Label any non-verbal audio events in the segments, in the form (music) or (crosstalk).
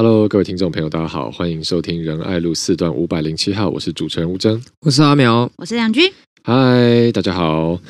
Hello，各位听众朋友，大家好，欢迎收听仁爱路四段五百零七号，我是主持人吴征，我是阿苗，我是梁军。嗨，大家好。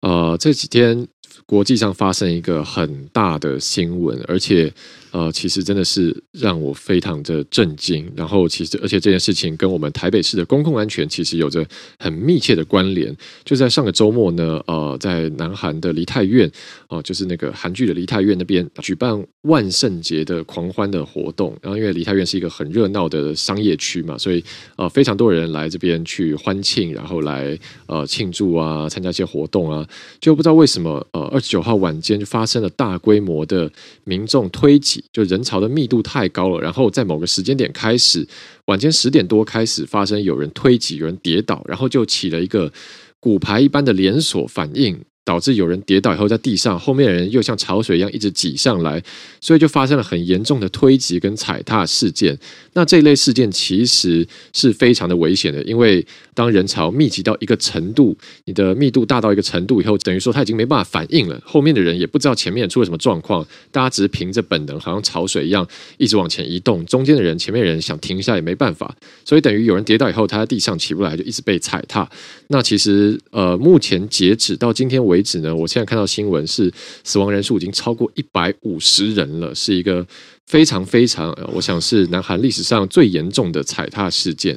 呃，这几天国际上发生一个很大的新闻，而且。呃，其实真的是让我非常的震惊。然后，其实而且这件事情跟我们台北市的公共安全其实有着很密切的关联。就在上个周末呢，呃，在南韩的梨泰院，哦、呃，就是那个韩剧的梨泰院那边举办万圣节的狂欢的活动。然后，因为梨泰院是一个很热闹的商业区嘛，所以呃，非常多人来这边去欢庆，然后来呃庆祝啊，参加一些活动啊。就不知道为什么，呃，二十九号晚间就发生了大规模的民众推挤。就人潮的密度太高了，然后在某个时间点开始，晚间十点多开始发生有人推挤、有人跌倒，然后就起了一个骨牌一般的连锁反应。导致有人跌倒以后在地上，后面的人又像潮水一样一直挤上来，所以就发生了很严重的推挤跟踩踏事件。那这一类事件其实是非常的危险的，因为当人潮密集到一个程度，你的密度大到一个程度以后，等于说他已经没办法反应了。后面的人也不知道前面出了什么状况，大家只是凭着本能，好像潮水一样一直往前移动。中间的人、前面的人想停下也没办法，所以等于有人跌倒以后，他在地上起不来，就一直被踩踏。那其实呃，目前截止到今天为。为止呢，我现在看到新闻是死亡人数已经超过一百五十人了，是一个非常非常，我想是南韩历史上最严重的踩踏事件。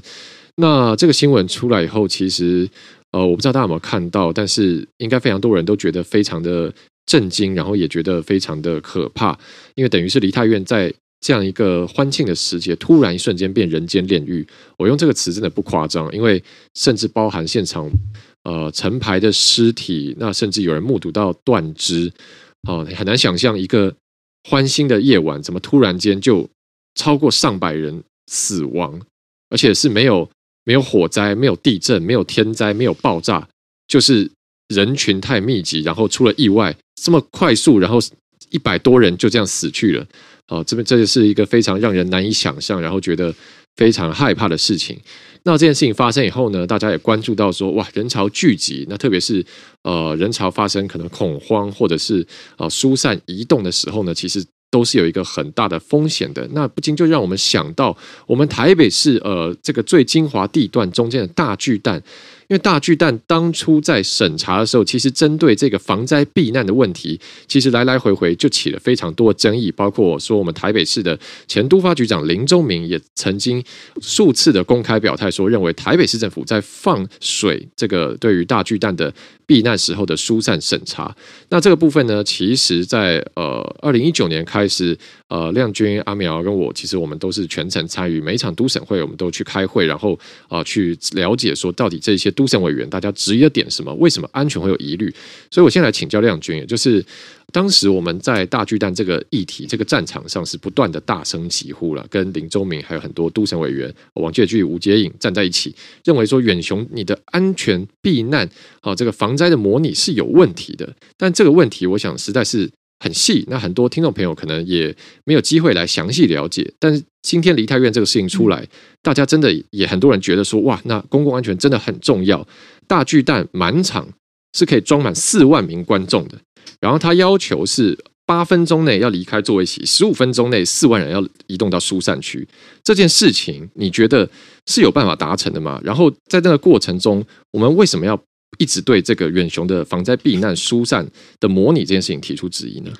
那这个新闻出来以后，其实呃，我不知道大家有没有看到，但是应该非常多人都觉得非常的震惊，然后也觉得非常的可怕，因为等于是梨泰院在这样一个欢庆的时节，突然一瞬间变人间炼狱。我用这个词真的不夸张，因为甚至包含现场。呃，成排的尸体，那甚至有人目睹到断肢，哦，很难想象一个欢欣的夜晚，怎么突然间就超过上百人死亡，而且是没有没有火灾、没有地震、没有天灾、没有爆炸，就是人群太密集，然后出了意外，这么快速，然后一百多人就这样死去了，哦，这边这就是一个非常让人难以想象，然后觉得非常害怕的事情。那这件事情发生以后呢，大家也关注到说，哇，人潮聚集，那特别是呃，人潮发生可能恐慌或者是呃疏散移动的时候呢，其实都是有一个很大的风险的。那不禁就让我们想到，我们台北市呃这个最精华地段中间的大巨蛋。因为大巨蛋当初在审查的时候，其实针对这个防灾避难的问题，其实来来回回就起了非常多的争议。包括说，我们台北市的前都发局长林宗明也曾经数次的公开表态说，认为台北市政府在放水这个对于大巨蛋的避难时候的疏散审查。那这个部分呢，其实在呃二零一九年开始，呃亮君、阿苗跟我，其实我们都是全程参与每一场都审会，我们都去开会，然后啊、去了解说到底这些。都审委员，大家质疑的点什么？为什么安全会有疑虑？所以我先来请教亮君，也就是当时我们在大巨蛋这个议题、这个战场上是不断的大声疾呼了，跟林宗明还有很多都审委员王介巨、吴杰颖站在一起，认为说远雄你的安全避难啊，这个防灾的模拟是有问题的。但这个问题，我想实在是。很细，那很多听众朋友可能也没有机会来详细了解。但是今天梨泰院这个事情出来，大家真的也很多人觉得说，哇，那公共安全真的很重要。大巨蛋满场是可以装满四万名观众的，然后他要求是八分钟内要离开座位席，十五分钟内四万人要移动到疏散区。这件事情你觉得是有办法达成的吗？然后在这个过程中，我们为什么要？一直对这个远雄的防灾避难疏散的模拟这件事情提出质疑呢？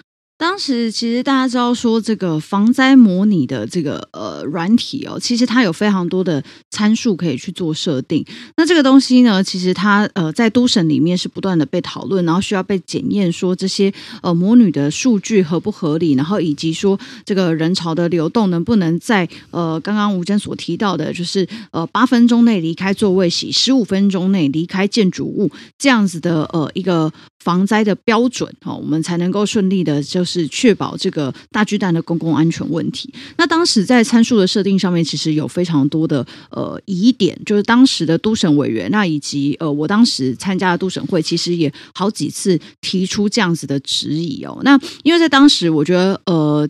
当时其实大家知道说，这个防灾模拟的这个呃软体哦，其实它有非常多的参数可以去做设定。那这个东西呢，其实它呃在都审里面是不断的被讨论，然后需要被检验，说这些呃模拟的数据合不合理，然后以及说这个人潮的流动能不能在呃刚刚吴峥所提到的，就是呃八分钟内离开座位席，十五分钟内离开建筑物这样子的呃一个防灾的标准哦，我们才能够顺利的，就是。是确保这个大巨蛋的公共安全问题。那当时在参数的设定上面，其实有非常多的呃疑点，就是当时的都审委员，那以及呃我当时参加的都审会，其实也好几次提出这样子的质疑哦。那因为在当时，我觉得呃。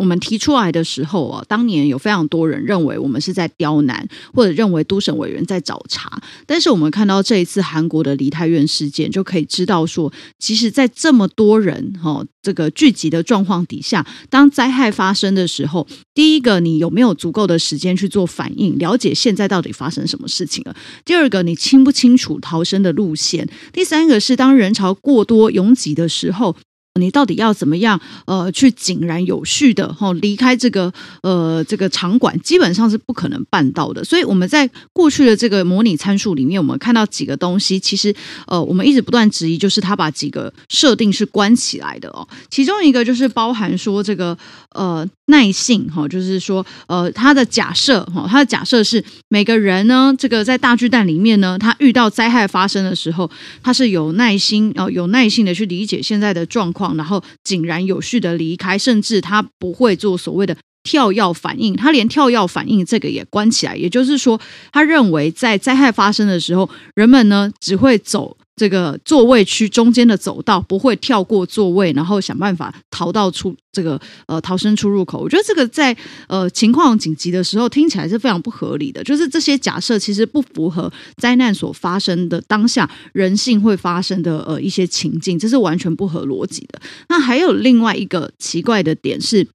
我们提出来的时候啊，当年有非常多人认为我们是在刁难，或者认为都审委员在找茬。但是我们看到这一次韩国的梨泰院事件，就可以知道说，其实，在这么多人哈这个聚集的状况底下，当灾害发生的时候，第一个，你有没有足够的时间去做反应，了解现在到底发生什么事情了？第二个，你清不清楚逃生的路线？第三个是当人潮过多拥挤的时候。你到底要怎么样？呃，去井然有序的哈离开这个呃这个场馆，基本上是不可能办到的。所以我们在过去的这个模拟参数里面，我们看到几个东西，其实呃我们一直不断质疑，就是他把几个设定是关起来的哦。其中一个就是包含说这个呃耐性哈，就是说呃他的假设哈，他的假设是每个人呢，这个在大巨蛋里面呢，他遇到灾害发生的时候，他是有耐心哦，有耐性的去理解现在的状况。然后井然有序的离开，甚至他不会做所谓的跳药反应，他连跳药反应这个也关起来。也就是说，他认为在灾害发生的时候，人们呢只会走。这个座位区中间的走道不会跳过座位，然后想办法逃到出这个呃逃生出入口。我觉得这个在呃情况紧急的时候听起来是非常不合理的，就是这些假设其实不符合灾难所发生的当下人性会发生的呃一些情境，这是完全不合逻辑的。那还有另外一个奇怪的点是，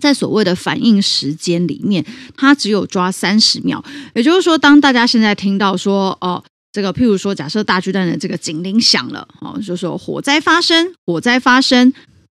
在所谓的反应时间里面，它只有抓三十秒，也就是说，当大家现在听到说哦。这个，譬如说，假设大巨蛋的这个警铃响了，哦，就说火灾发生，火灾发生，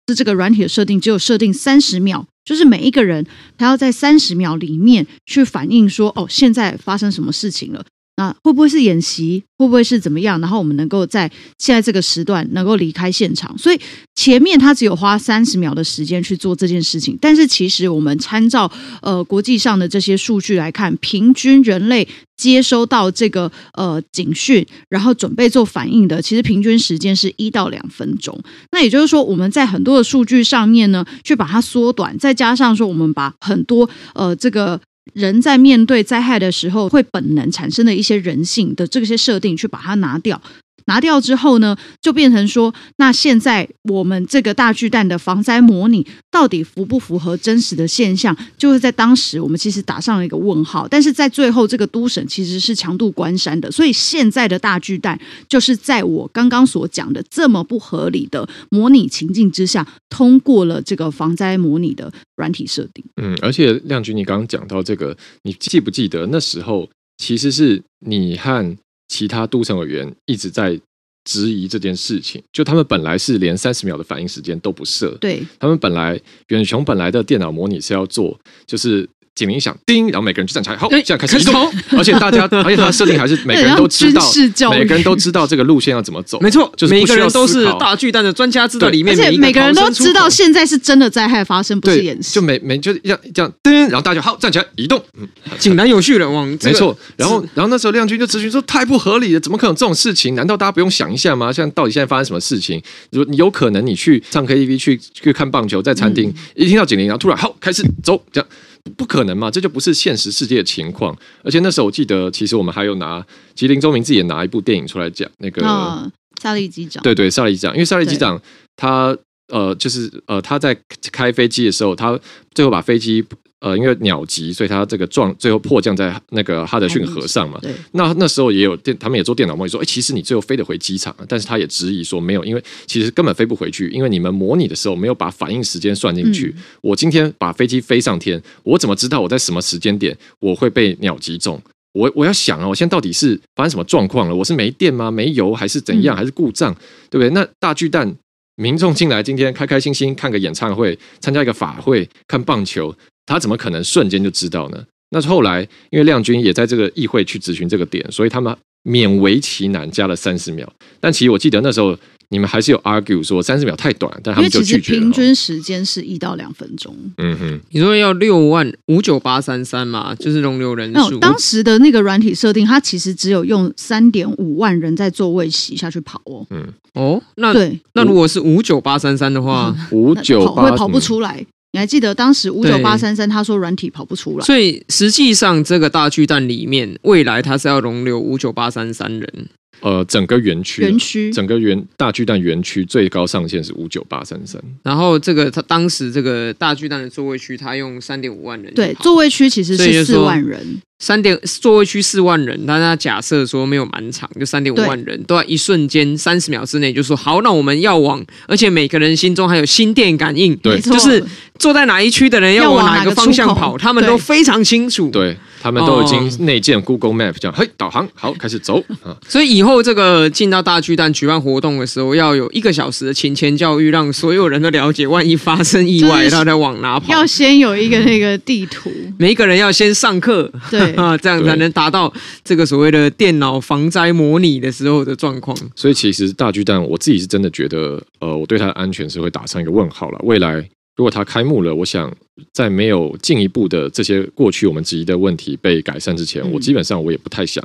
是这个软体的设定，只有设定三十秒，就是每一个人他要在三十秒里面去反映说，哦，现在发生什么事情了。那会不会是演习？会不会是怎么样？然后我们能够在现在这个时段能够离开现场？所以前面他只有花三十秒的时间去做这件事情。但是其实我们参照呃国际上的这些数据来看，平均人类接收到这个呃警讯，然后准备做反应的，其实平均时间是一到两分钟。那也就是说，我们在很多的数据上面呢，去把它缩短，再加上说我们把很多呃这个。人在面对灾害的时候，会本能产生的一些人性的这些设定，去把它拿掉。拿掉之后呢，就变成说，那现在我们这个大巨蛋的防灾模拟到底符不符合真实的现象？就是在当时我们其实打上了一个问号。但是在最后这个都审其实是强度关山的，所以现在的大巨蛋就是在我刚刚所讲的这么不合理的模拟情境之下，通过了这个防灾模拟的软体设定。嗯，而且亮君，你刚刚讲到这个，你记不记得那时候其实是你和。其他都城委员一直在质疑这件事情，就他们本来是连三十秒的反应时间都不设，对，他们本来远雄本来的电脑模拟是要做，就是。警铃响，叮，然后每个人就站起来，好，现在开始移动。(laughs) 而且大家，而且它的设定还是 (laughs) 每个人都知道，每个人都知道这个路线要怎么走。没错，就是每个人都是大巨蛋的专家，知道里面，而且每个人都知道现在是真的灾害发生，不是演习。就每每就这样这样叮，然后大家好站起来移动，嗯，井然有序的往。没错，然后然后那时候亮君就咨询说太不合理了，怎么可能这种事情？难道大家不用想一下吗？像到底现在发生什么事情？如果有可能你去唱 KTV 去去看棒球，在餐厅一听到警铃，然后突然好开始走这样。不可能嘛，这就不是现实世界的情况。而且那时候我记得，其实我们还有拿，其实林周明自己也拿一部电影出来讲那个《萨利机长》。对对，萨利机长，因为萨利机长他呃，就是呃，他在开飞机的时候，他最后把飞机。呃，因为鸟击，所以他这个撞最后迫降在那个哈德逊河上嘛。那那时候也有电，他们也做电脑模拟说，哎，其实你最后飞得回机场，但是他也质疑说没有，因为其实根本飞不回去，因为你们模拟的时候没有把反应时间算进去。嗯、我今天把飞机飞上天，我怎么知道我在什么时间点我会被鸟击中？我我要想啊，我现在到底是发生什么状况了？我是没电吗？没油还是怎样？还是故障？嗯、对不对？那大巨蛋民众进来今天开开心心看个演唱会，参加一个法会，看棒球。他怎么可能瞬间就知道呢？那是后来，因为亮君也在这个议会去咨询这个点，所以他们勉为其难加了三十秒。但其实我记得那时候你们还是有 argue 说三十秒太短，但他们就拒绝了。其实平均时间是一到两分钟。嗯哼，你说要六万五九八三三嘛，就是容留人数。当时的那个软体设定，它其实只有用三点五万人在座位席下去跑哦。嗯哦，那对，那如果是五九八三三的话，五九八会跑不出来。你还记得当时五九八三三他说软体跑不出来，所以实际上这个大巨蛋里面未来它是要容留五九八三三人，呃，整个园区，园区，整个园大巨蛋园区最高上限是五九八三三。然后这个他当时这个大巨蛋的座位区，他用三点五万人，对，座位区其实是四万人。三点座位区四万人，但他假设说没有满场，就三点五万人，都在一瞬间三十秒之内就说好，那我们要往，而且每个人心中还有心电感应，对，就是坐在哪一区的人要往哪个方向跑，他们都非常清楚，对，他们都已经内建 Google Map，这样嘿导航好开始走。啊。所以以后这个进到大巨蛋举办活动的时候，要有一个小时的勤前教育，让所有人都了解，万一发生意外，他在往哪跑，要先有一个那个地图，每一个人要先上课，对。(laughs) 啊，这样才能达到这个所谓的电脑防灾模拟的时候的状况。所以，其实大巨蛋，我自己是真的觉得，呃，我对它的安全是会打上一个问号了。未来如果它开幕了，我想在没有进一步的这些过去我们质疑的问题被改善之前，我基本上我也不太想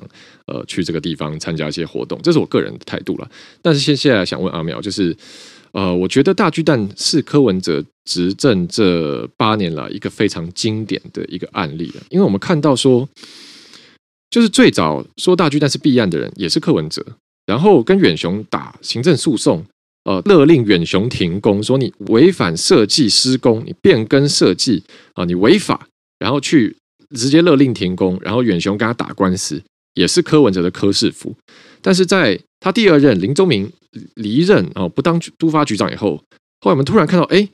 呃去这个地方参加一些活动，这是我个人的态度了。但是现现在想问阿苗，就是。呃，我觉得大巨蛋是柯文哲执政这八年来一个非常经典的一个案例了，因为我们看到说，就是最早说大巨蛋是弊案的人也是柯文哲，然后跟远雄打行政诉讼，呃，勒令远雄停工，说你违反设计施工，你变更设计啊，你违法，然后去直接勒令停工，然后远雄跟他打官司，也是柯文哲的柯市府，但是在他第二任林宗明离任哦，不当督发局长以后，后来我们突然看到，哎，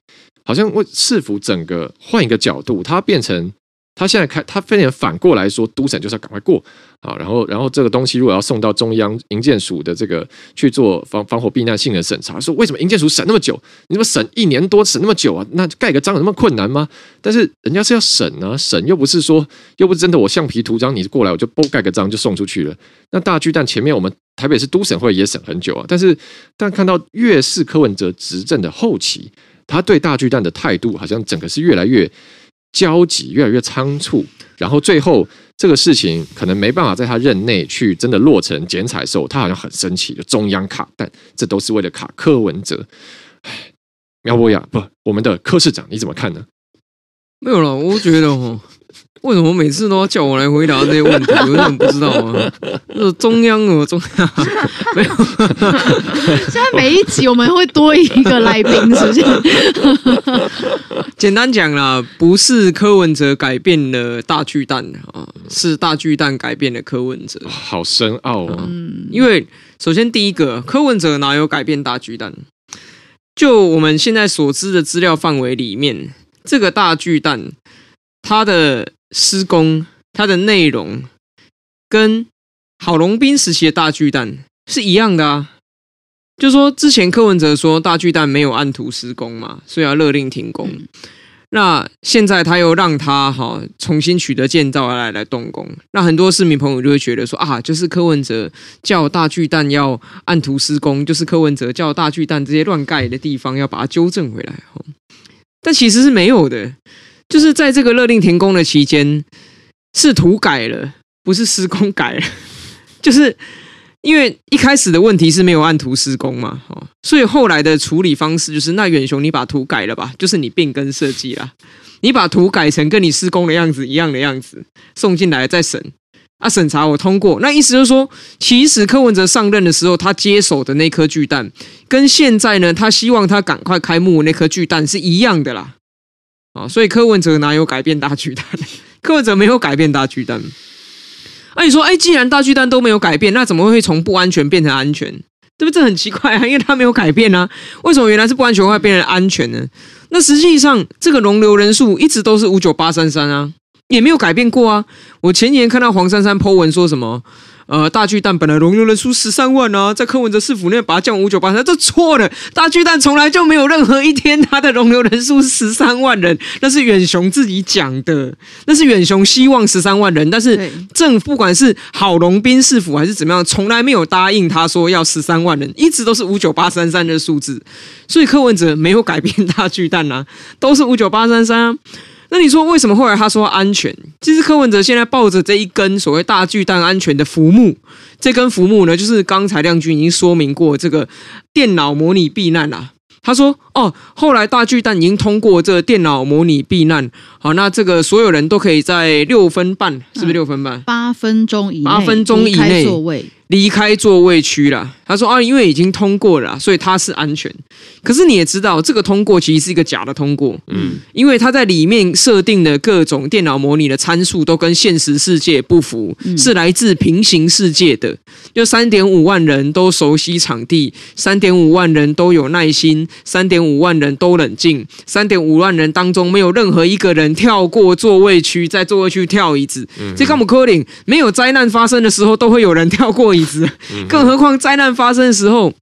好像为市府整个换一个角度，他变成。他现在开，他非常反过来说，都审就是要赶快过啊，然后，然后这个东西如果要送到中央营建署的这个去做防防火避难性的审查，说为什么营建署审那么久？你怎么审一年多，审那么久啊？那盖个章有那么困难吗？但是人家是要审啊，审又不是说，又不是真的，我橡皮图章你过来我就不盖个章就送出去了。那大巨蛋前面我们台北市都审会也审很久啊，但是但看到越是柯文哲执政的后期，他对大巨蛋的态度好像整个是越来越。焦急越来越仓促，然后最后这个事情可能没办法在他任内去真的落成剪彩的时候，他好像很生气就中央卡，蛋这都是为了卡柯文哲。哎，苗博雅不，我们的柯市长你怎么看呢？没有了，我觉得哦。为什么每次都要叫我来回答这些问题？我怎么不知道啊。(laughs) 是中央哦，中央 (laughs) 没有。现在每一集我们会多一个来宾，是不是？(laughs) 简单讲啦，不是柯文哲改变了大巨蛋啊，是大巨蛋改变了柯文哲。好深奥啊。嗯，因为首先第一个，柯文哲哪有改变大巨蛋？就我们现在所知的资料范围里面，这个大巨蛋它的。施工它的内容跟郝龙斌时期的大巨蛋是一样的啊，就说之前柯文哲说大巨蛋没有按图施工嘛，所以要勒令停工。那现在他又让他哈重新取得建造来来动工，那很多市民朋友就会觉得说啊，就是柯文哲叫大巨蛋要按图施工，就是柯文哲叫大巨蛋这些乱盖的地方要把它纠正回来哈。但其实是没有的。就是在这个勒令停工的期间，是图改了，不是施工改了。就是因为一开始的问题是没有按图施工嘛，哦，所以后来的处理方式就是，那远雄你把图改了吧，就是你变更设计啦，你把图改成跟你施工的样子一样的样子，送进来再审，啊，审查我通过，那意思就是说，其实柯文哲上任的时候，他接手的那颗巨蛋，跟现在呢，他希望他赶快开幕那颗巨蛋是一样的啦。啊，所以柯文哲哪有改变大巨蛋？(laughs) 柯文哲没有改变大巨蛋。那你说，哎，既然大巨蛋都没有改变，那怎么会从不安全变成安全？对不对？这很奇怪啊，因为他没有改变啊。为什么原来是不安全会变成安全呢？那实际上，这个容留人数一直都是五九八三三啊，也没有改变过啊。我前年看到黄珊珊 po 文说什么？呃，大巨蛋本来容留人数十三万啊，在柯文哲市府内把它降五九八三，这错了。大巨蛋从来就没有任何一天它的容留人数是十三万人，那是远雄自己讲的，那是远雄希望十三万人，但是政府不管是郝龙斌市府还是怎么样，从来没有答应他说要十三万人，一直都是五九八三三的数字，所以柯文哲没有改变大巨蛋啊，都是五九八三三。那你说为什么后来他说安全？其实柯文哲现在抱着这一根所谓大巨蛋安全的浮木，这根浮木呢，就是刚才亮君已经说明过这个电脑模拟避难啦。他说：“哦，后来大巨蛋已经通过这个电脑模拟避难，好，那这个所有人都可以在六分半，是不是六分半？八八分钟以内八分钟以内座位。离开座位区了。他说啊，因为已经通过了，所以他是安全。可是你也知道，这个通过其实是一个假的通过。嗯，因为他在里面设定的各种电脑模拟的参数都跟现实世界不符，嗯、是来自平行世界的。就三点五万人都熟悉场地，三点五万人都有耐心，三点五万人都冷静，三点五万人当中没有任何一个人跳过座位区，在座位区跳椅子。嗯、这干嘛可能？没有灾难发生的时候，都会有人跳过椅子，更何况灾难发生的时候。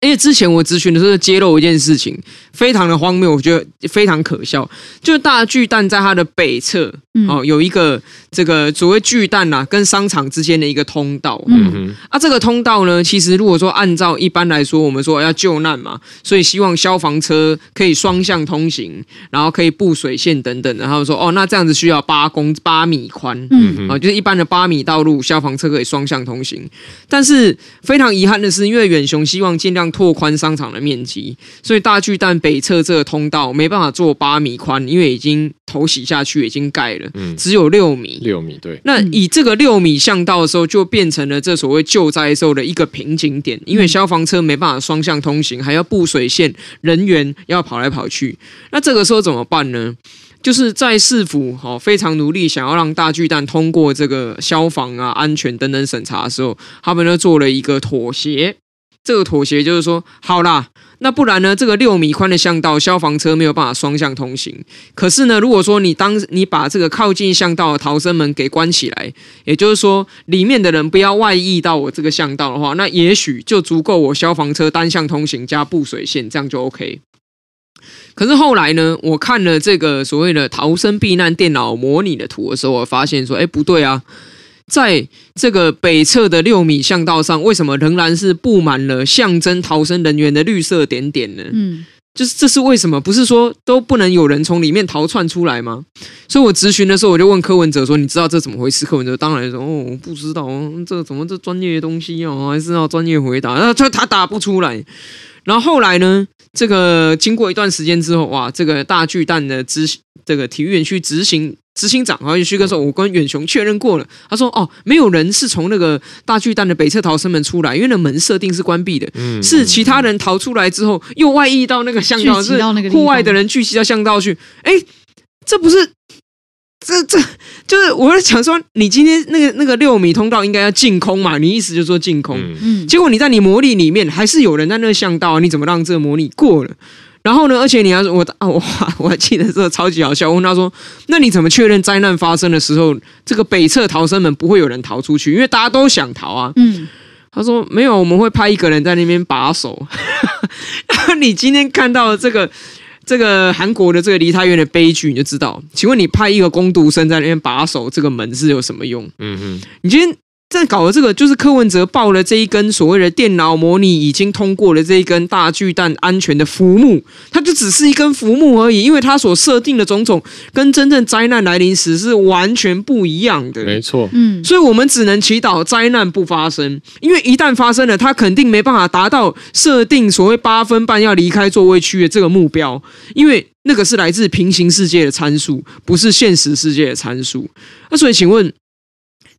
因为之前我咨询的时候揭露一件事情，非常的荒谬，我觉得非常可笑。就是大巨蛋在它的北侧，嗯、哦，有一个这个所谓巨蛋呐、啊，跟商场之间的一个通道。嗯哼，啊，这个通道呢，其实如果说按照一般来说，我们说要救难嘛，所以希望消防车可以双向通行，然后可以布水线等等。然后说，哦，那这样子需要八公八米宽，嗯哼，啊，就是一般的八米道路，消防车可以双向通行。但是非常遗憾的是，因为远雄希望尽量拓宽商场的面积，所以大巨蛋北侧这个通道没办法做八米宽，因为已经头洗下去，已经盖了，嗯，只有六米，六米对。那以这个六米巷道的时候，就变成了这所谓救灾时候的一个瓶颈点，因为消防车没办法双向通行，还要布水线，人员要跑来跑去。那这个时候怎么办呢？就是在市府哈非常努力想要让大巨蛋通过这个消防啊、安全等等审查的时候，他们呢做了一个妥协。这个妥协就是说，好啦，那不然呢？这个六米宽的巷道，消防车没有办法双向通行。可是呢，如果说你当你把这个靠近巷道的逃生门给关起来，也就是说，里面的人不要外溢到我这个巷道的话，那也许就足够我消防车单向通行加布水线，这样就 OK。可是后来呢，我看了这个所谓的逃生避难电脑模拟的图的时候，我发现说，哎，不对啊。在这个北侧的六米巷道上，为什么仍然是布满了象征逃生人员的绿色点点呢？嗯，就是这是为什么？不是说都不能有人从里面逃窜出来吗？所以我咨询的时候，我就问柯文哲说：“你知道这怎么回事？”柯文哲当然说：“哦，我不知道，这怎么这专业的东西哦，还是要专业回答。”那他他答不出来。然后后来呢，这个经过一段时间之后，哇，这个大巨蛋的执这个体育园区执行。执行长，然后旭哥说：“我跟远雄确认过了。”他说：“哦，没有人是从那个大巨蛋的北侧逃生门出来，因为那门设定是关闭的。嗯，是其他人逃出来之后，又外溢到那个巷道，是户外的人聚集到巷道去。哎，这不是，这这就是我在想说，你今天那个那个六米通道应该要净空嘛？你意思就是说净空？嗯，结果你在你模拟里面还是有人在那个巷道，你怎么让这个模拟过了？”然后呢？而且你还说，我啊，(laughs) 我我还记得这个超级好笑。我问他说：“那你怎么确认灾难发生的时候，这个北侧逃生门不会有人逃出去？因为大家都想逃啊。”嗯，他说：“没有，我们会派一个人在那边把守。(laughs) ”然后你今天看到这个这个韩国的这个梨泰院的悲剧，你就知道。请问你派一个工读生在那边把守这个门是有什么用？嗯嗯，你今天。在搞的这个就是柯文哲抱了这一根所谓的电脑模拟已经通过了这一根大巨蛋安全的浮木，它就只是一根浮木而已，因为它所设定的种种跟真正灾难来临时是完全不一样的。没错，嗯，所以我们只能祈祷灾难不发生，因为一旦发生了，它肯定没办法达到设定所谓八分半要离开座位区的这个目标，因为那个是来自平行世界的参数，不是现实世界的参数。那所以，请问？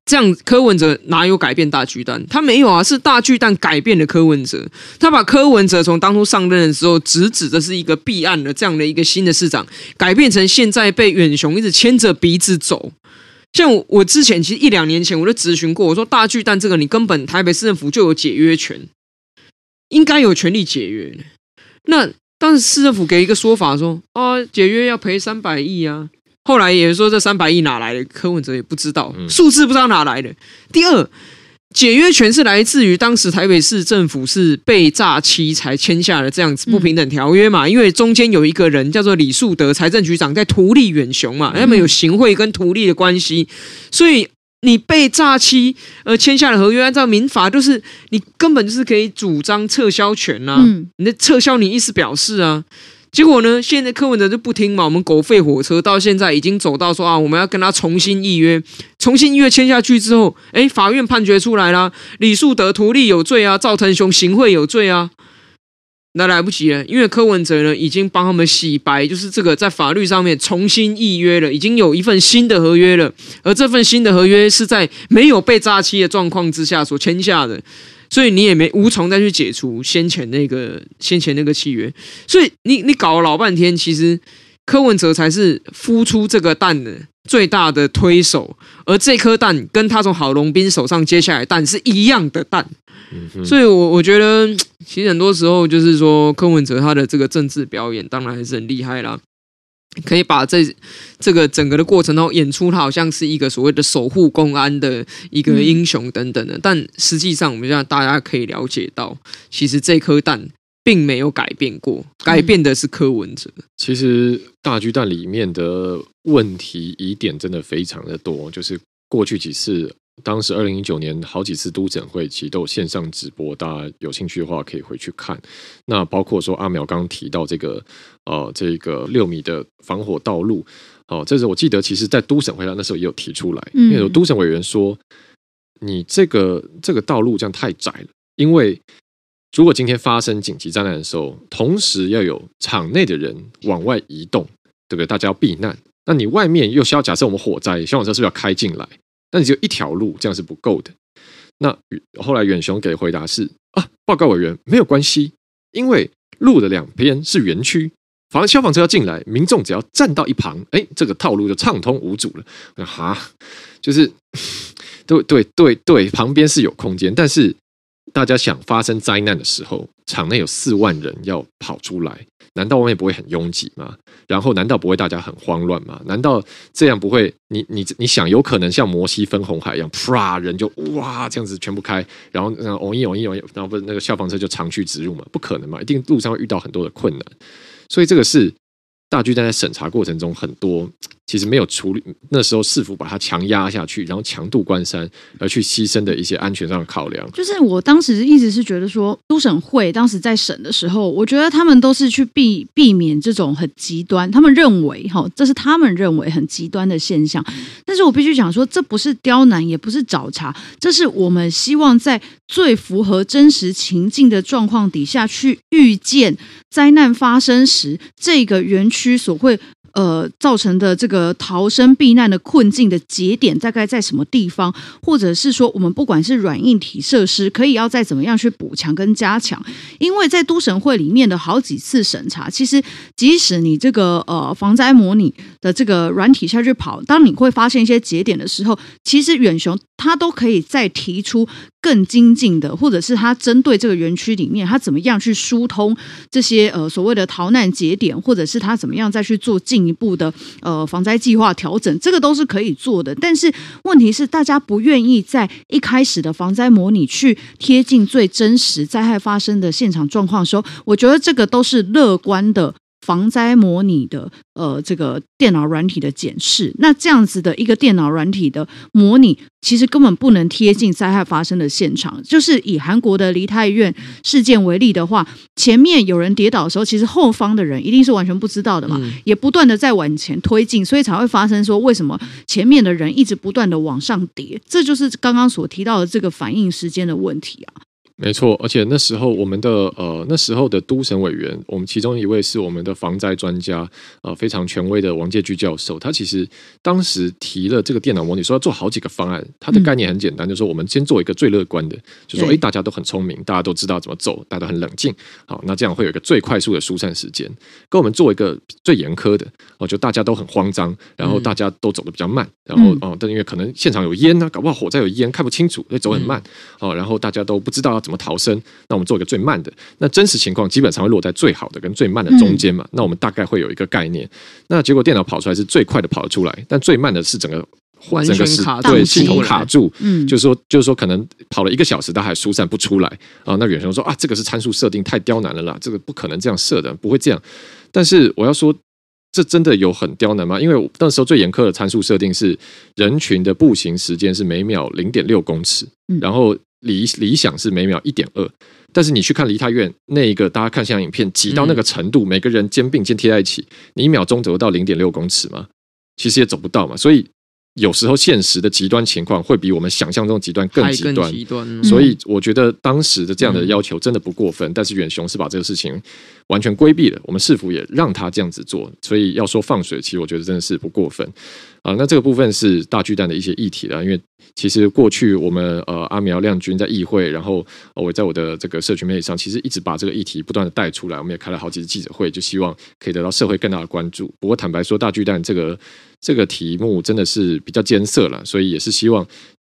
这样柯文哲哪有改变大巨蛋？他没有啊，是大巨蛋改变了柯文哲。他把柯文哲从当初上任的时候直指的是一个弊案的这样的一个新的市长，改变成现在被远雄一直牵着鼻子走。像我，我之前其实一两年前我就咨询过，我说大巨蛋这个你根本台北市政府就有解约权，应该有权利解约。那当时市政府给一个说法说，哦，解约要赔三百亿啊。后来也说这三百亿哪来的？柯文哲也不知道，数字不知道哪来的。第二，解约权是来自于当时台北市政府是被诈欺才签下了这样子不平等条约嘛？因为中间有一个人叫做李树德财政局长在图利远雄嘛，他们有行贿跟图利的关系，所以你被诈欺而签下的合约，按照民法就是你根本就是可以主张撤销权呐、啊，你的撤销你意思表示啊。结果呢？现在柯文哲就不听嘛。我们狗吠火车到现在已经走到说啊，我们要跟他重新预约，重新预约签下去之后，哎，法院判决出来了，李树德图利有罪啊，赵腾雄行贿有罪啊。那来不及了，因为柯文哲呢已经帮他们洗白，就是这个在法律上面重新预约了，已经有一份新的合约了，而这份新的合约是在没有被诈欺的状况之下所签下的，所以你也没无从再去解除先前那个先前那个契约，所以你你搞了老半天，其实柯文哲才是孵出这个蛋的最大的推手，而这颗蛋跟他从郝龙斌手上接下来蛋是一样的蛋。所以我，我我觉得，其实很多时候就是说，柯文哲他的这个政治表演，当然还是很厉害啦，可以把这这个整个的过程中演出，他好像是一个所谓的守护公安的一个英雄等等的。但实际上，我们让大家可以了解到，其实这颗蛋并没有改变过，改变的是柯文哲。其实大巨蛋里面的问题疑点真的非常的多，就是过去几次。当时二零一九年好几次都诊会，其实都有线上直播，大家有兴趣的话可以回去看。那包括说阿苗刚刚提到这个呃这个六米的防火道路，哦、呃，这是我记得，其实在都审会上那时候也有提出来，因为有都审委员说，你这个这个道路这样太窄了，因为如果今天发生紧急灾难的时候，同时要有场内的人往外移动，对不对？大家要避难，那你外面又需要假设我们火灾，消防车是不是要开进来？但只有一条路，这样是不够的。那后来远雄给回答是啊，报告委员没有关系，因为路的两边是园区，反正消防车要进来，民众只要站到一旁，哎，这个道路就畅通无阻了。哈，就是对对对对，旁边是有空间，但是大家想发生灾难的时候，场内有四万人要跑出来。难道外面不会很拥挤吗？然后难道不会大家很慌乱吗？难道这样不会？你你你想，有可能像摩西分红海一样，啪，人就哇这样子全部开，然后然后哦一哦一哦一，然后不是那个消防车就长驱直入嘛？不可能嘛？一定路上会遇到很多的困难，所以这个是大巨蛋在审查过程中很多。其实没有处理，那时候市府把它强压下去，然后强渡关山，而去牺牲的一些安全上的考量。就是我当时一直是觉得说，都审会当时在审的时候，我觉得他们都是去避避免这种很极端，他们认为哈，这是他们认为很极端的现象。但是我必须讲说，这不是刁难，也不是找茬，这是我们希望在最符合真实情境的状况底下去预见灾难发生时，这个园区所会。呃，造成的这个逃生避难的困境的节点大概在什么地方？或者是说，我们不管是软硬体设施，可以要再怎么样去补强跟加强？因为在都审会里面的好几次审查，其实即使你这个呃防灾模拟的这个软体下去跑，当你会发现一些节点的时候，其实远雄它都可以再提出更精进的，或者是他针对这个园区里面，他怎么样去疏通这些呃所谓的逃难节点，或者是他怎么样再去做进进一步的呃防灾计划调整，这个都是可以做的。但是问题是，大家不愿意在一开始的防灾模拟去贴近最真实灾害发生的现场状况的时候，我觉得这个都是乐观的。防灾模拟的呃，这个电脑软体的检视，那这样子的一个电脑软体的模拟，其实根本不能贴近灾害发生的现场。就是以韩国的梨泰院事件为例的话，前面有人跌倒的时候，其实后方的人一定是完全不知道的嘛，也不断的在往前推进，所以才会发生说为什么前面的人一直不断的往上跌，这就是刚刚所提到的这个反应时间的问题啊。没错，而且那时候我们的呃那时候的都审委员，我们其中一位是我们的防灾专家，呃非常权威的王介居教授。他其实当时提了这个电脑模拟，说要做好几个方案。他的概念很简单，嗯、就是说我们先做一个最乐观的，就说哎大家都很聪明，大家都知道怎么走，大家都很冷静，好，那这样会有一个最快速的疏散时间。跟我们做一个最严苛的，哦就大家都很慌张，然后大家都走的比较慢，然后哦但因为可能现场有烟呢、啊，搞不好火灾有烟看不清楚，所以走很慢，哦然后大家都不知道要怎么逃生？那我们做一个最慢的。那真实情况基本上会落在最好的跟最慢的中间嘛。嗯、那我们大概会有一个概念。那结果电脑跑出来是最快的跑得出来，但最慢的是整个整个是对系统卡住。嗯，就是说就是说可能跑了一个小时，它还疏散不出来啊。那远雄说啊，这个是参数设定太刁难了啦，这个不可能这样设的，不会这样。但是我要说，这真的有很刁难吗？因为那时候最严苛的参数设定是人群的步行时间是每秒零点六公尺，然后。理理想是每秒一点二，但是你去看梨泰院那一个，大家看像影片，挤到那个程度，每个人肩并肩贴在一起，你一秒钟走得到零点六公尺吗？其实也走不到嘛。所以有时候现实的极端情况会比我们想象中极端更极端。极端，所以我觉得当时的这样的要求真的不过分。嗯、但是远雄是把这个事情完全规避了，我们是否也让他这样子做。所以要说放水，其实我觉得真的是不过分啊。那这个部分是大巨蛋的一些议题了，因为其实过去我们呃阿苗亮君在议会，然后我在我的这个社群媒体上，其实一直把这个议题不断的带出来。我们也开了好几次记者会，就希望可以得到社会更大的关注。不过坦白说，大巨蛋这个。这个题目真的是比较艰涩了，所以也是希望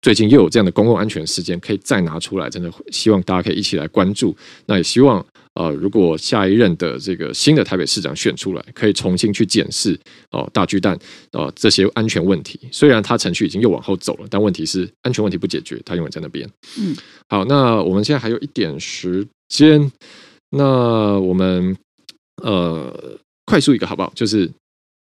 最近又有这样的公共安全事件可以再拿出来，真的希望大家可以一起来关注。那也希望呃，如果下一任的这个新的台北市长选出来，可以重新去检视哦大巨蛋哦这些安全问题。虽然他程序已经又往后走了，但问题是安全问题不解决，他永远在那边。嗯，好，那我们现在还有一点时间，那我们呃快速一个好不好？就是。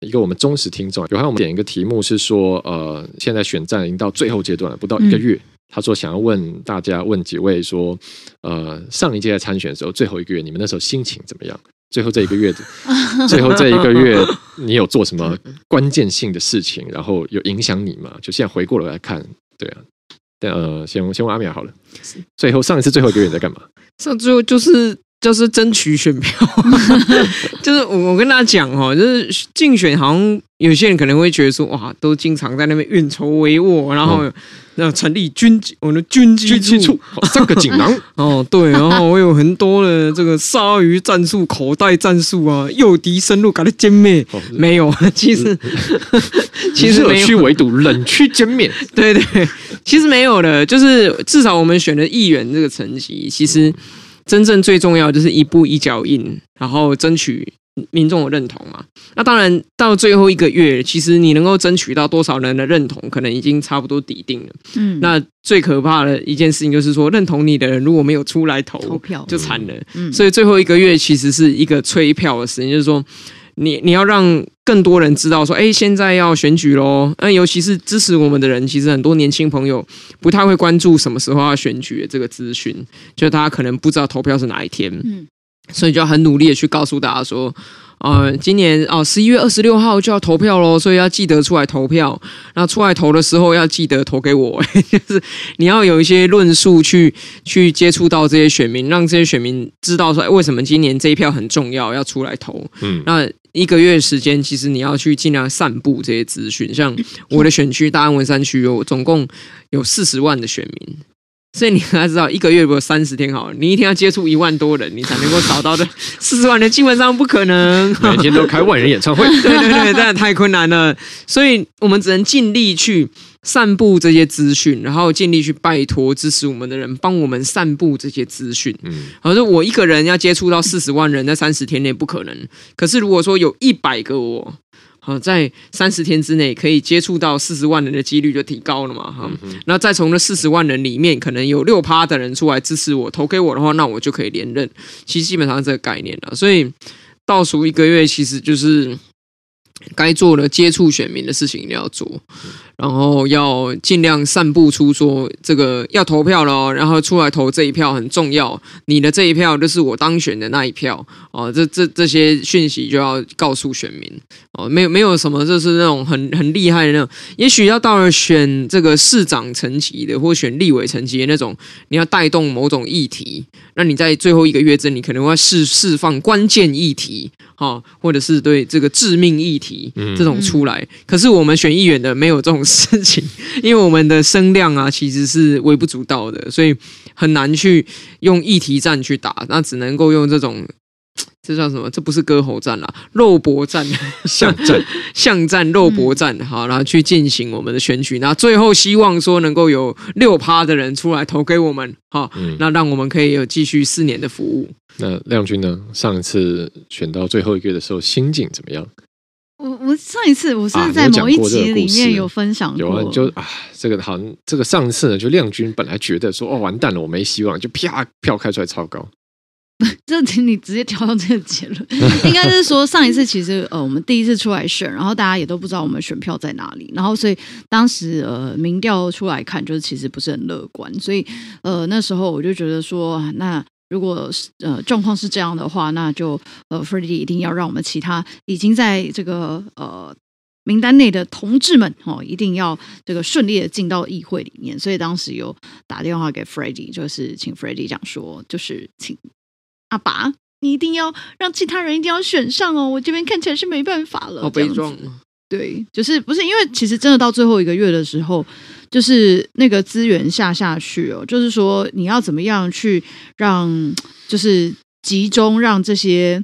一个我们忠实听众，有看我们点一个题目是说，呃，现在选战已经到最后阶段了，不到一个月。嗯、他说想要问大家，问几位说，呃，上一届在参选的时候，最后一个月，你们那时候心情怎么样？最后这一个月，(laughs) 最后这一个月，你有做什么关键性的事情，然后有影响你吗？就现在回过头来看，对啊，但呃，先先问阿米尔好了。最后上一次最后一个月你在干嘛？上最后就是。就是争取选票，(laughs) 就是我我跟大家讲哦，就是竞选好像有些人可能会觉得说哇，都经常在那边运筹帷幄，然后那成立军我们的军机处三个锦囊。(laughs) 哦，对，然后我有很多的这个鲨鱼战术、口袋战术啊，诱敌深入，搞得歼灭。没有，(laughs) 其实其实热区围堵，冷区歼灭。对对，其实没有的，就是至少我们选的议员这个层级，其实。真正最重要就是一步一脚印，然后争取民众的认同嘛。那当然到最后一个月，其实你能够争取到多少人的认同，可能已经差不多底定了。嗯，那最可怕的一件事情就是说，认同你的人如果没有出来投，投票，就惨了。嗯，所以最后一个月其实是一个催票的时间，就是说。你你要让更多人知道说，哎，现在要选举喽。那尤其是支持我们的人，其实很多年轻朋友不太会关注什么时候要选举的这个资讯，就大家可能不知道投票是哪一天。嗯，所以就要很努力的去告诉大家说，呃，今年哦十一月二十六号就要投票喽，所以要记得出来投票。那出来投的时候要记得投给我，(laughs) 就是你要有一些论述去去接触到这些选民，让这些选民知道说，哎，为什么今年这一票很重要，要出来投。嗯，那。一个月时间，其实你要去尽量散布这些资讯。像我的选区大安文山区，有总共有四十万的选民，所以你要知道，一个月如果三十天好，你一天要接触一万多人，你才能够找到的 (laughs) 四十万人，基本上不可能。每天都开万人演唱会，对 (laughs) 对对，真的太困难了。所以我们只能尽力去。散布这些资讯，然后尽力去拜托支持我们的人帮我们散布这些资讯。嗯，好像我一个人要接触到四十万人，在三十天内不可能。可是如果说有一百个我，好在三十天之内可以接触到四十万人的几率就提高了嘛。哈，那再从那四十万人里面，可能有六趴的人出来支持我，投给我的话，那我就可以连任。其实基本上是这个概念了。所以倒数一个月，其实就是。该做的接触选民的事情一定要做，然后要尽量散布出说这个要投票了，然后出来投这一票很重要，你的这一票就是我当选的那一票哦，这这这些讯息就要告诉选民哦，没有没有什么就是那种很很厉害的那种，也许要到了选这个市长层级的或选立委层级的那种，你要带动某种议题，那你在最后一个月之内，你可能会释释放关键议题。哈，或者是对这个致命议题这种出来，可是我们选议员的没有这种事情，因为我们的声量啊其实是微不足道的，所以很难去用议题战去打，那只能够用这种。这叫什么？这不是割喉战啦，肉搏战、(laughs) 巷战、巷战、肉搏战。好，然后去进行我们的选举。那最后希望说能够有六趴的人出来投给我们，好，那让我们可以有继续四年的服务。那亮君呢？上一次选到最后一个月的时候，心境怎么样？我我上一次我是在某一集里面有分享过，有啊，就啊，这个好像这个上次呢，就亮君本来觉得说哦，完蛋了，我没希望，就啪票开出来超高。(laughs) 就请你直接跳到这个结论，(laughs) 应该是说上一次其实呃我们第一次出来选，然后大家也都不知道我们选票在哪里，然后所以当时呃民调出来看就是其实不是很乐观，所以呃那时候我就觉得说，那如果呃状况是这样的话，那就呃 Freddy 一定要让我们其他已经在这个呃。名单内的同志们哦，一定要这个顺利的进到议会里面。所以当时有打电话给 Freddie，就是请 Freddie 讲说，就是请阿爸，你一定要让其他人一定要选上哦。我这边看起来是没办法了，好悲壮。对，就是不是因为其实真的到最后一个月的时候，就是那个资源下下去哦，就是说你要怎么样去让，就是集中让这些。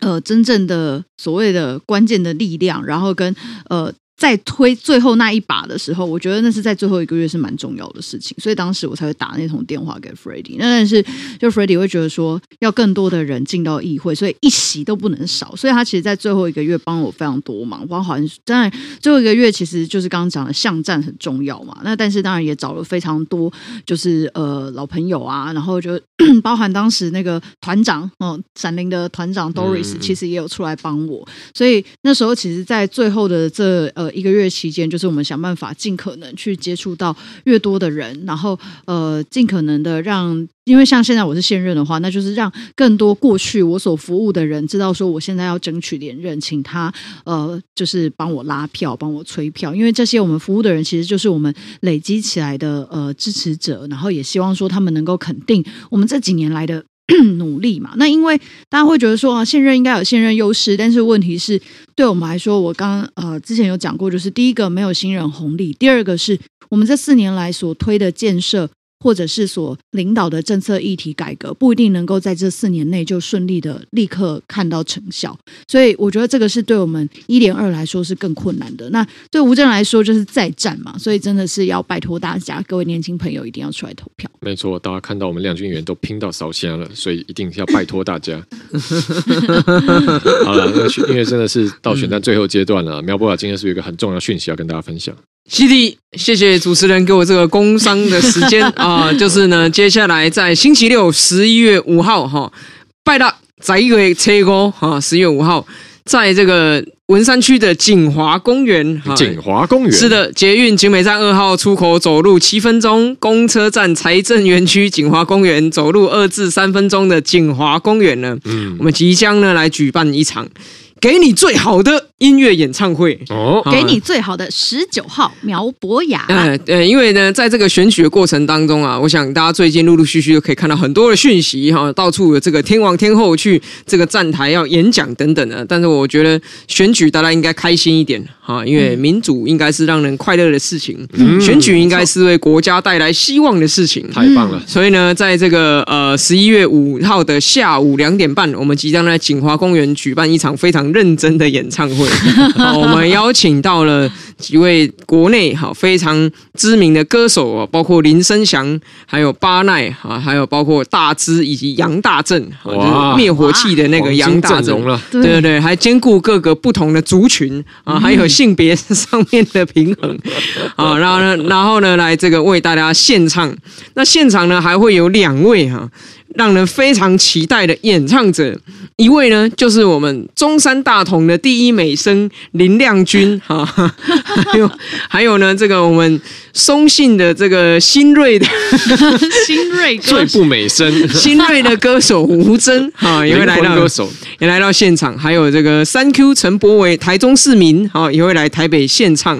呃，真正的所谓的关键的力量，然后跟呃。在推最后那一把的时候，我觉得那是在最后一个月是蛮重要的事情，所以当时我才会打那通电话给 Freddie。那但是就 Freddie 会觉得说，要更多的人进到议会，所以一席都不能少。所以他其实，在最后一个月帮我非常多忙，包含当然最后一个月其实就是刚刚讲的巷战很重要嘛。那但是当然也找了非常多，就是呃老朋友啊，然后就 (clears throat) 包含当时那个团长，嗯，闪灵的团长 Doris 其实也有出来帮我。所以那时候其实，在最后的这呃。一个月期间，就是我们想办法尽可能去接触到越多的人，然后呃，尽可能的让，因为像现在我是现任的话，那就是让更多过去我所服务的人知道，说我现在要争取连任，请他呃，就是帮我拉票，帮我催票，因为这些我们服务的人其实就是我们累积起来的呃支持者，然后也希望说他们能够肯定我们这几年来的。(clears throat) 努力嘛，那因为大家会觉得说啊，现任应该有现任优势，但是问题是，对我们来说，我刚呃之前有讲过，就是第一个没有新人红利，第二个是我们这四年来所推的建设。或者是所领导的政策议题改革，不一定能够在这四年内就顺利的立刻看到成效，所以我觉得这个是对我们一连二来说是更困难的。那对吴正来说就是再战嘛，所以真的是要拜托大家，各位年轻朋友一定要出来投票。没错，大家看到我们亮君员都拼到烧香了，所以一定要拜托大家。(laughs) 好了，那因为真的是到选战最后阶段了，苗博雅今天是有一个很重要的讯息要跟大家分享。是的，谢谢主持人给我这个工商的时间啊、(laughs) 呃，就是呢，接下来在星期六十一月五号哈，拜了在一个车哥哈，十一月五号在这个文山区的锦华公园，锦华公园是的，捷运景美站二号出口走路七分钟，公车站财政园区锦华公园走路二至三分钟的锦华公园呢，嗯，我们即将呢来举办一场。给你最好的音乐演唱会哦，给你最好的十九号苗博雅。呃呃，因为呢，在这个选举的过程当中啊，我想大家最近陆陆续续就可以看到很多的讯息哈，到处有这个天王天后去这个站台要演讲等等的。但是我觉得选举大家应该开心一点哈，因为民主应该是让人快乐的事情，嗯、选举应该是为国家带来希望的事情。太棒了！所以呢，在这个呃十一月五号的下午两点半，我们即将在锦华公园举办一场非常。认真的演唱会，(laughs) 我们邀请到了几位国内哈非常知名的歌手啊，包括林生祥，还有巴奈啊，还有包括大支以及杨大正，哇，灭火器的那个杨大正。了，对对对，还兼顾各个不同的族群啊，还有性别上面的平衡啊，(laughs) 然后呢，然后呢，来这个为大家献唱，那现场呢还会有两位哈。让人非常期待的演唱者，一位呢就是我们中山大同的第一美声林亮君哈，还有还有呢这个我们松信的这个新锐的 (laughs) 新锐最不美声。新锐的歌手吴峥 (laughs) 哈也会来到歌手。也来到现场，还有这个三 Q 陈柏惟台中市民哈也会来台北献唱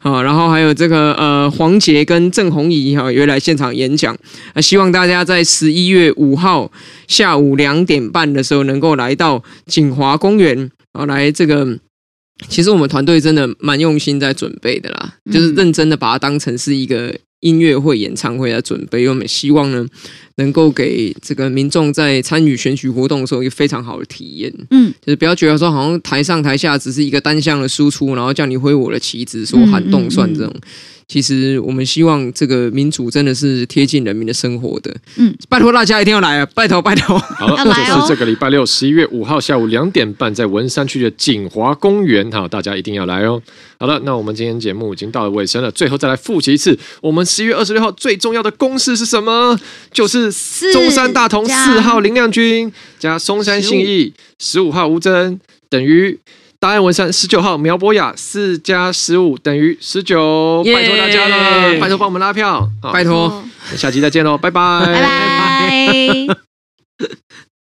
啊，然后还有这个呃黄杰跟郑红怡哈也会来现场演讲。啊，希望大家在十一月五。五号下午两点半的时候，能够来到锦华公园啊，来这个，其实我们团队真的蛮用心在准备的啦，就是认真的把它当成是一个音乐会、演唱会来准备，因为我们希望呢，能够给这个民众在参与选举活动的时候一个非常好的体验。嗯，就是不要觉得说好像台上台下只是一个单向的输出，然后叫你挥我的旗子，说喊动算这种。其实我们希望这个民主真的是贴近人民的生活的。嗯，拜托大家一定要来啊！拜托拜托，好，就是这个礼拜六十一月五号下午两点半，在文山区的锦华公园，哈，大家一定要来哦。好了，那我们今天节目已经到了尾声了，最后再来复习一次，我们十一月二十六号最重要的公式是什么？就是中山大同四号林亮君加松山信义十五号吴峥等于。大安文山十九号苗博雅四加十五等于十九，拜托大家了，拜托。帮我们拉票，拜托，下期再见喽，拜拜，拜拜。(laughs)